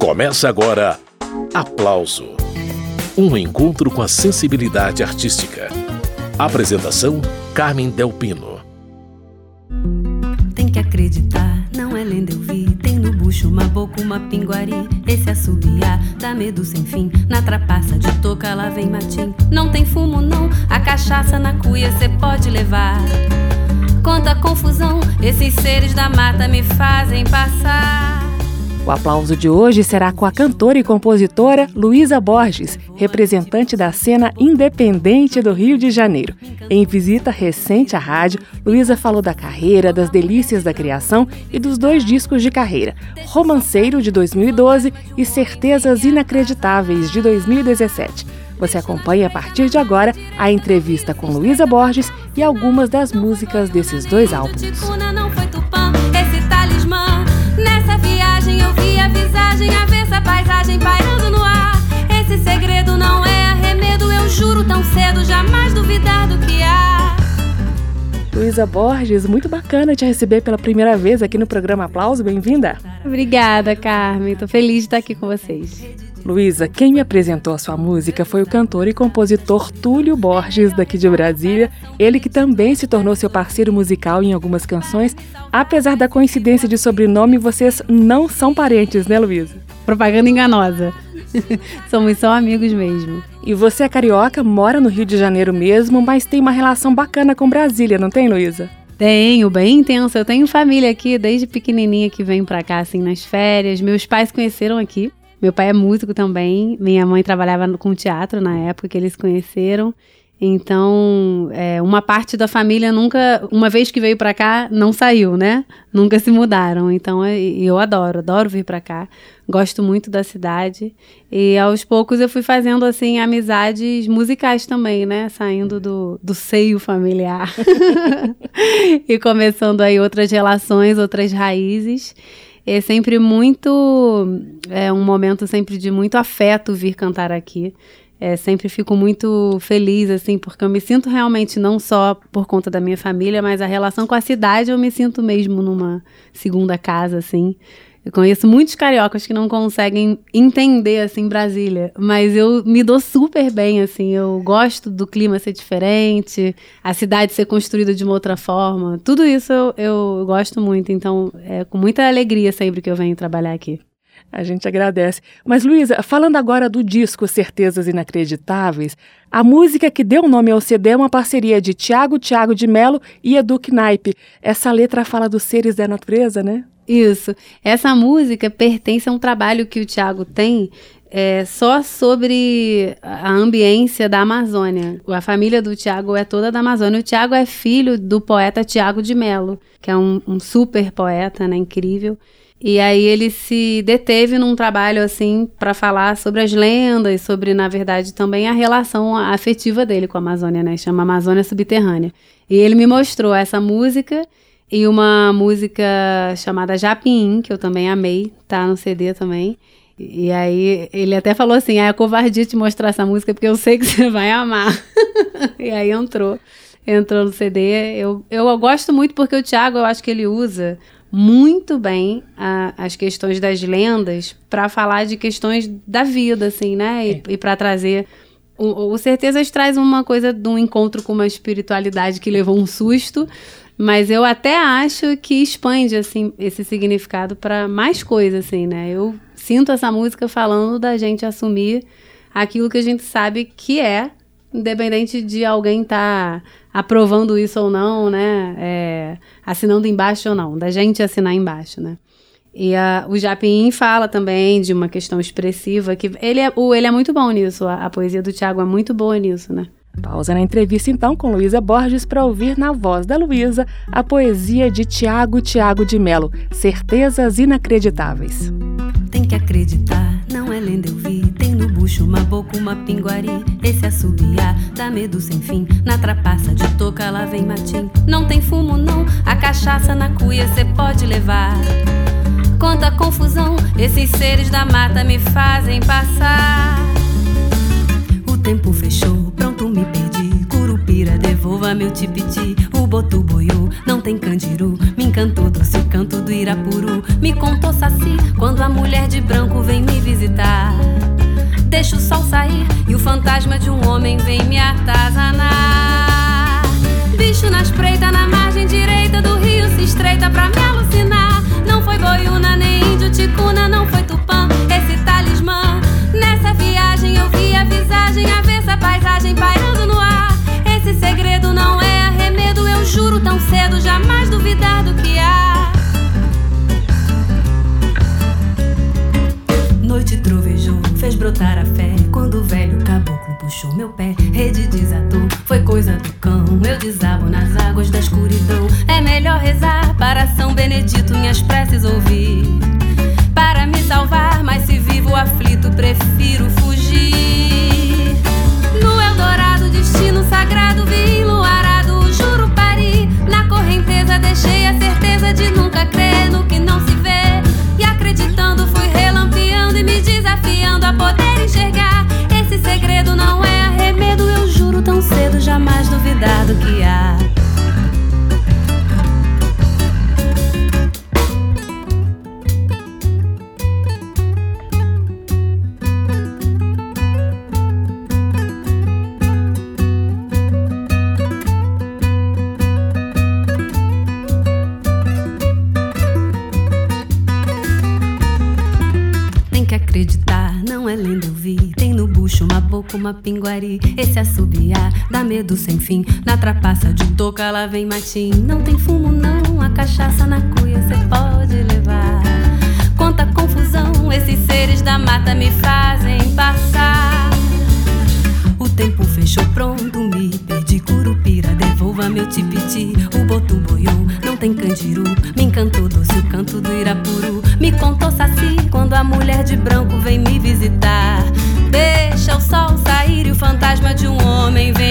Começa agora Aplauso Um encontro com a sensibilidade artística. Apresentação: Carmen Delpino. Tem que acreditar, não é lenda eu vi. Tem no bucho uma boca, uma pinguari. Esse assobiar dá medo sem fim. Na trapaça de toca lá vem matim. Não tem fumo, não. A cachaça na cuia cê pode levar. Quanta confusão, esses seres da mata me fazem passar. O aplauso de hoje será com a cantora e compositora Luísa Borges, representante da cena independente do Rio de Janeiro. Em visita recente à rádio, Luísa falou da carreira, das delícias da criação e dos dois discos de carreira, Romanceiro de 2012 e Certezas Inacreditáveis de 2017. Você acompanha a partir de agora a entrevista com Luísa Borges e algumas das músicas desses dois álbuns. Paisagem, avessa paisagem pairando no ar. Esse segredo não é arremedo, eu juro tão cedo, jamais duvidar do que há. Luísa Borges, muito bacana te receber pela primeira vez aqui no programa Aplauso, bem-vinda. Obrigada, Carmen, tô feliz de estar aqui com vocês. Luísa, quem me apresentou a sua música foi o cantor e compositor Túlio Borges, daqui de Brasília. Ele que também se tornou seu parceiro musical em algumas canções. Apesar da coincidência de sobrenome, vocês não são parentes, né, Luísa? Propaganda enganosa. Somos só amigos mesmo. E você é carioca, mora no Rio de Janeiro mesmo, mas tem uma relação bacana com Brasília, não tem, Luísa? Tenho, bem intensa. Eu tenho família aqui desde pequenininha que vem pra cá, assim, nas férias. Meus pais conheceram aqui. Meu pai é músico também. Minha mãe trabalhava com teatro na época que eles conheceram. Então, é, uma parte da família nunca, uma vez que veio para cá, não saiu, né? Nunca se mudaram. Então, é, eu adoro, adoro vir para cá. Gosto muito da cidade. E aos poucos eu fui fazendo, assim, amizades musicais também, né? Saindo do, do seio familiar. e começando aí outras relações, outras raízes é sempre muito. É um momento sempre de muito afeto vir cantar aqui. É, sempre fico muito feliz, assim, porque eu me sinto realmente não só por conta da minha família, mas a relação com a cidade eu me sinto mesmo numa segunda casa, assim. Eu conheço muitos cariocas que não conseguem entender, assim, Brasília. Mas eu me dou super bem, assim. Eu gosto do clima ser diferente, a cidade ser construída de uma outra forma. Tudo isso eu, eu gosto muito. Então, é com muita alegria sempre que eu venho trabalhar aqui. A gente agradece. Mas, Luísa, falando agora do disco Certezas Inacreditáveis, a música que deu nome ao CD é uma parceria de Tiago Tiago de Melo e Edu Knaip. Essa letra fala dos seres da natureza, né? Isso. Essa música pertence a um trabalho que o Tiago tem é, só sobre a ambiência da Amazônia. A família do Tiago é toda da Amazônia. O Tiago é filho do poeta Tiago de Melo, que é um, um super poeta, né, incrível. E aí ele se deteve num trabalho assim para falar sobre as lendas, sobre na verdade também a relação afetiva dele com a Amazônia, né? Chama Amazônia Subterrânea. E ele me mostrou essa música e uma música chamada Japim, que eu também amei, tá no CD também. E aí ele até falou assim: ah, é covardia te mostrar essa música porque eu sei que você vai amar. e aí entrou, entrou no CD. Eu, eu gosto muito porque o Thiago, eu acho que ele usa muito bem a, as questões das lendas para falar de questões da vida, assim, né? E, é. e para trazer. O, o Certezas traz uma coisa de um encontro com uma espiritualidade que levou um susto, mas eu até acho que expande assim esse significado para mais coisas assim, né? Eu sinto essa música falando da gente assumir aquilo que a gente sabe que é, independente de alguém estar tá aprovando isso ou não, né? É, assinando embaixo ou não, da gente assinar embaixo, né? E a, o Japim fala também de uma questão expressiva, que ele é, o, ele é muito bom nisso, a, a poesia do Tiago é muito boa nisso, né? Pausa na entrevista então com Luísa Borges para ouvir na voz da Luísa a poesia de Tiago Tiago de Melo, Certezas Inacreditáveis. Tem que acreditar, não é lenda eu bucho uma boca, uma pinguari. Esse assobiar dá medo sem fim. Na trapaça de toca lá vem matim. Não tem fumo não, a cachaça na cuia cê pode levar. Quanta confusão, esses seres da mata me fazem passar. O tempo fechou, pronto me perdi. Curupira devolva meu tipiti. O botu boiô, não tem candiru. Me encantou doce o canto do Irapuru. Me contou saci quando a mulher de branco vem me visitar. Deixa o sol sair e o fantasma de um homem vem me atazanar. Bicho na espreita, na margem direita do rio da escuridão. É melhor rezar para São Benedito, minhas preces ouvir. Para me salvar, mas se vivo aflito, prefiro fugir. No Eldorado, destino sagrado, vi enluarado juro pari. Na correnteza, deixei a certeza de nunca crer no que não se vê. E acreditando, fui relampeando e me desafiando a poder enxergar. Esse segredo não é arremedo, eu juro tão cedo, jamais duvidar pinguari. Esse assobiar dá medo sem fim. Na trapaça de toca lá vem matim. Não tem fumo, não, a cachaça na cuia cê pode levar. Quanta confusão, esses seres da mata me fazem passar. O tempo fechou pronto, me perdi curupira, devolva meu tipiti. O boto boiou, não tem candiru. Me encantou doce o canto do Irapuru. Me contou saci quando a mulher de branco vem me visitar. Deixa o sol de um homem vem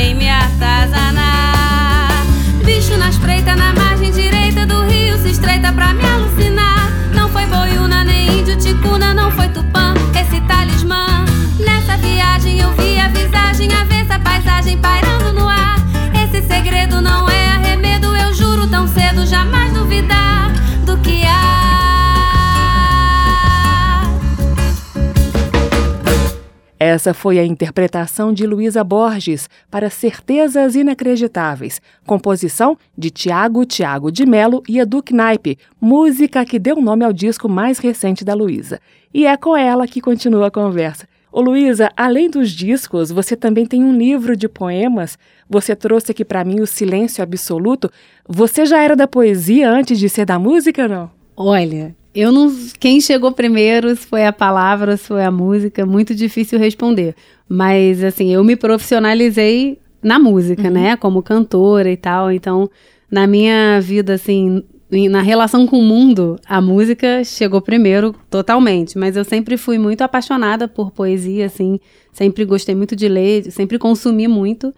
Essa foi a interpretação de Luísa Borges para Certezas Inacreditáveis, composição de Tiago Tiago de Melo e Edu Knaip, música que deu nome ao disco mais recente da Luísa. E é com ela que continua a conversa. Ô Luísa, além dos discos, você também tem um livro de poemas. Você trouxe aqui para mim o Silêncio Absoluto. Você já era da poesia antes de ser da música, não? Olha, eu não. Quem chegou primeiro, se foi a palavra, se foi a música, muito difícil responder. Mas, assim, eu me profissionalizei na música, Uhum. né? Como cantora e tal. Então, na minha vida, assim, na relação com o mundo, a música chegou primeiro totalmente. Mas eu sempre fui muito apaixonada por poesia, assim. Sempre gostei muito de ler, sempre consumi muito.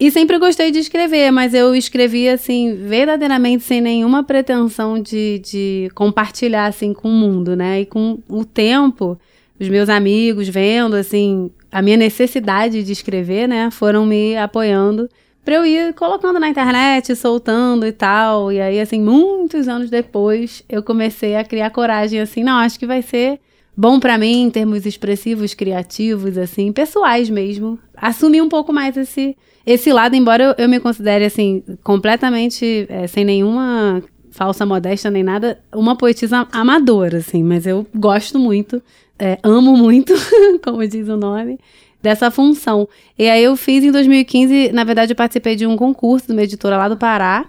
E sempre gostei de escrever, mas eu escrevi, assim, verdadeiramente sem nenhuma pretensão de, de compartilhar, assim, com o mundo, né? E com o tempo, os meus amigos vendo, assim, a minha necessidade de escrever, né? Foram me apoiando pra eu ir colocando na internet, soltando e tal. E aí, assim, muitos anos depois, eu comecei a criar coragem, assim, não, acho que vai ser bom pra mim em termos expressivos, criativos, assim, pessoais mesmo. Assumir um pouco mais esse, esse lado, embora eu, eu me considere, assim, completamente eh, sem nenhuma falsa modéstia nem nada, uma poetisa amadora, assim, mas eu gosto muito, eh, amo muito, como diz o nome, dessa função. E aí eu fiz em 2015, na verdade eu participei de um concurso de uma editora lá do Pará,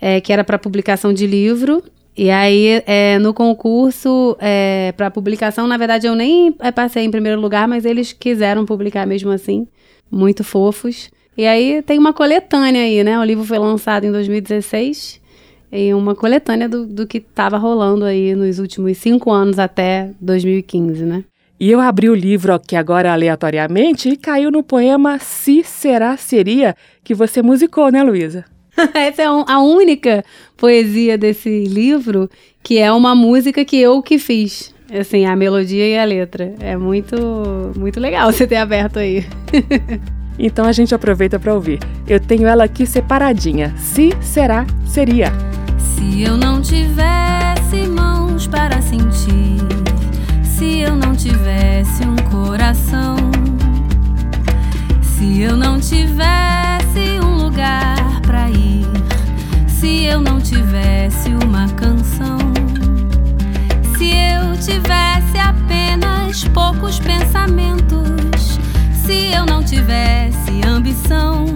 eh, que era para publicação de livro, e aí, é, no concurso é, para publicação, na verdade, eu nem é, passei em primeiro lugar, mas eles quiseram publicar mesmo assim. Muito fofos. E aí tem uma coletânea aí, né? O livro foi lançado em 2016. E uma coletânea do, do que estava rolando aí nos últimos cinco anos até 2015, né? E eu abri o livro aqui agora aleatoriamente e caiu no poema Se Será Seria, que você musicou, né, Luísa? Essa é a única poesia desse livro que é uma música que eu que fiz. Assim, a melodia e a letra. É muito, muito legal você ter aberto aí. Então a gente aproveita para ouvir. Eu tenho ela aqui separadinha. Se será, seria. Se eu não tivesse mãos para sentir, se eu não tivesse um coração, se eu não tivesse um lugar para ir, se eu não tivesse uma canção, se eu tivesse apenas poucos pensamentos, se eu não tivesse ambição,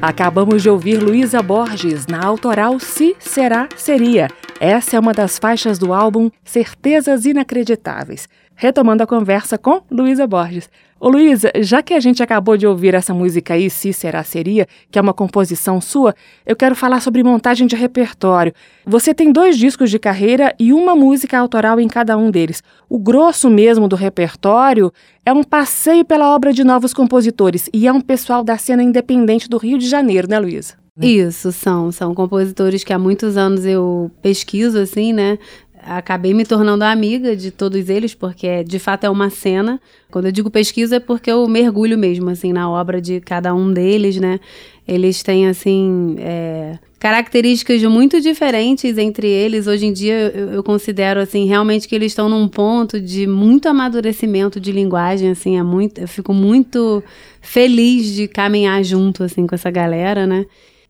Acabamos de ouvir Luísa Borges na autoral Se Será, Seria. Essa é uma das faixas do álbum Certezas Inacreditáveis. Retomando a conversa com Luísa Borges. Ô Luísa, já que a gente acabou de ouvir essa música aí, Se Será, Seria, que é uma composição sua, eu quero falar sobre montagem de repertório. Você tem dois discos de carreira e uma música autoral em cada um deles. O grosso mesmo do repertório é um passeio pela obra de novos compositores e é um pessoal da cena independente do Rio de Janeiro, né, Luísa? Isso, são. São compositores que há muitos anos eu pesquiso, assim, né? Acabei me tornando amiga de todos eles, porque de fato é uma cena. Quando eu digo pesquisa é porque eu mergulho mesmo, assim, na obra de cada um deles, né? Eles têm, assim, é, características muito diferentes entre eles. Hoje em dia eu, eu considero, assim, realmente que eles estão num ponto de muito amadurecimento de linguagem, assim, é muito, eu fico muito feliz de caminhar junto, assim, com essa galera, né?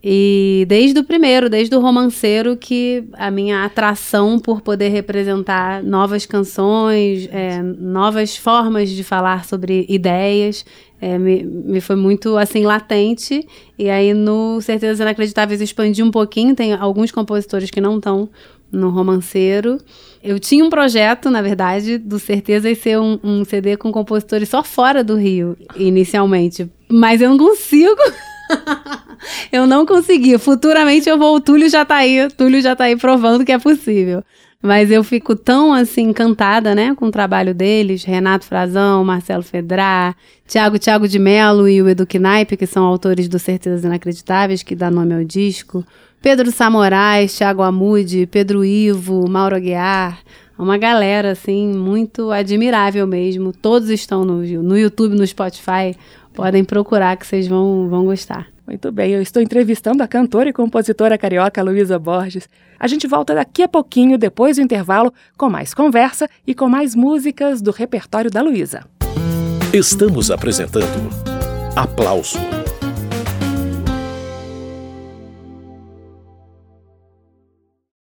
E desde o primeiro, desde o romanceiro, que a minha atração por poder representar novas canções, é, novas formas de falar sobre ideias, é, me, me foi muito assim latente. E aí no Certezas Inacreditáveis expandi um pouquinho. Tem alguns compositores que não estão no romanceiro. Eu tinha um projeto, na verdade, do Certezas ser um, um CD com compositores só fora do Rio, inicialmente. Mas eu não consigo. eu não consegui. Futuramente eu vou. O Túlio já tá aí. Túlio já tá aí provando que é possível. Mas eu fico tão assim encantada, né, com o trabalho deles, Renato Frazão, Marcelo Fedrar, Tiago Tiago de Melo e o Edu Knaip, que são autores do Certezas Inacreditáveis, que dá nome ao disco. Pedro Samorais, Tiago Amude, Pedro Ivo, Mauro Aguiar, uma galera assim muito admirável mesmo. Todos estão no, no YouTube, no Spotify. Podem procurar que vocês vão, vão gostar. Muito bem, eu estou entrevistando a cantora e compositora carioca Luísa Borges. A gente volta daqui a pouquinho, depois do intervalo, com mais conversa e com mais músicas do repertório da Luísa. Estamos apresentando Aplauso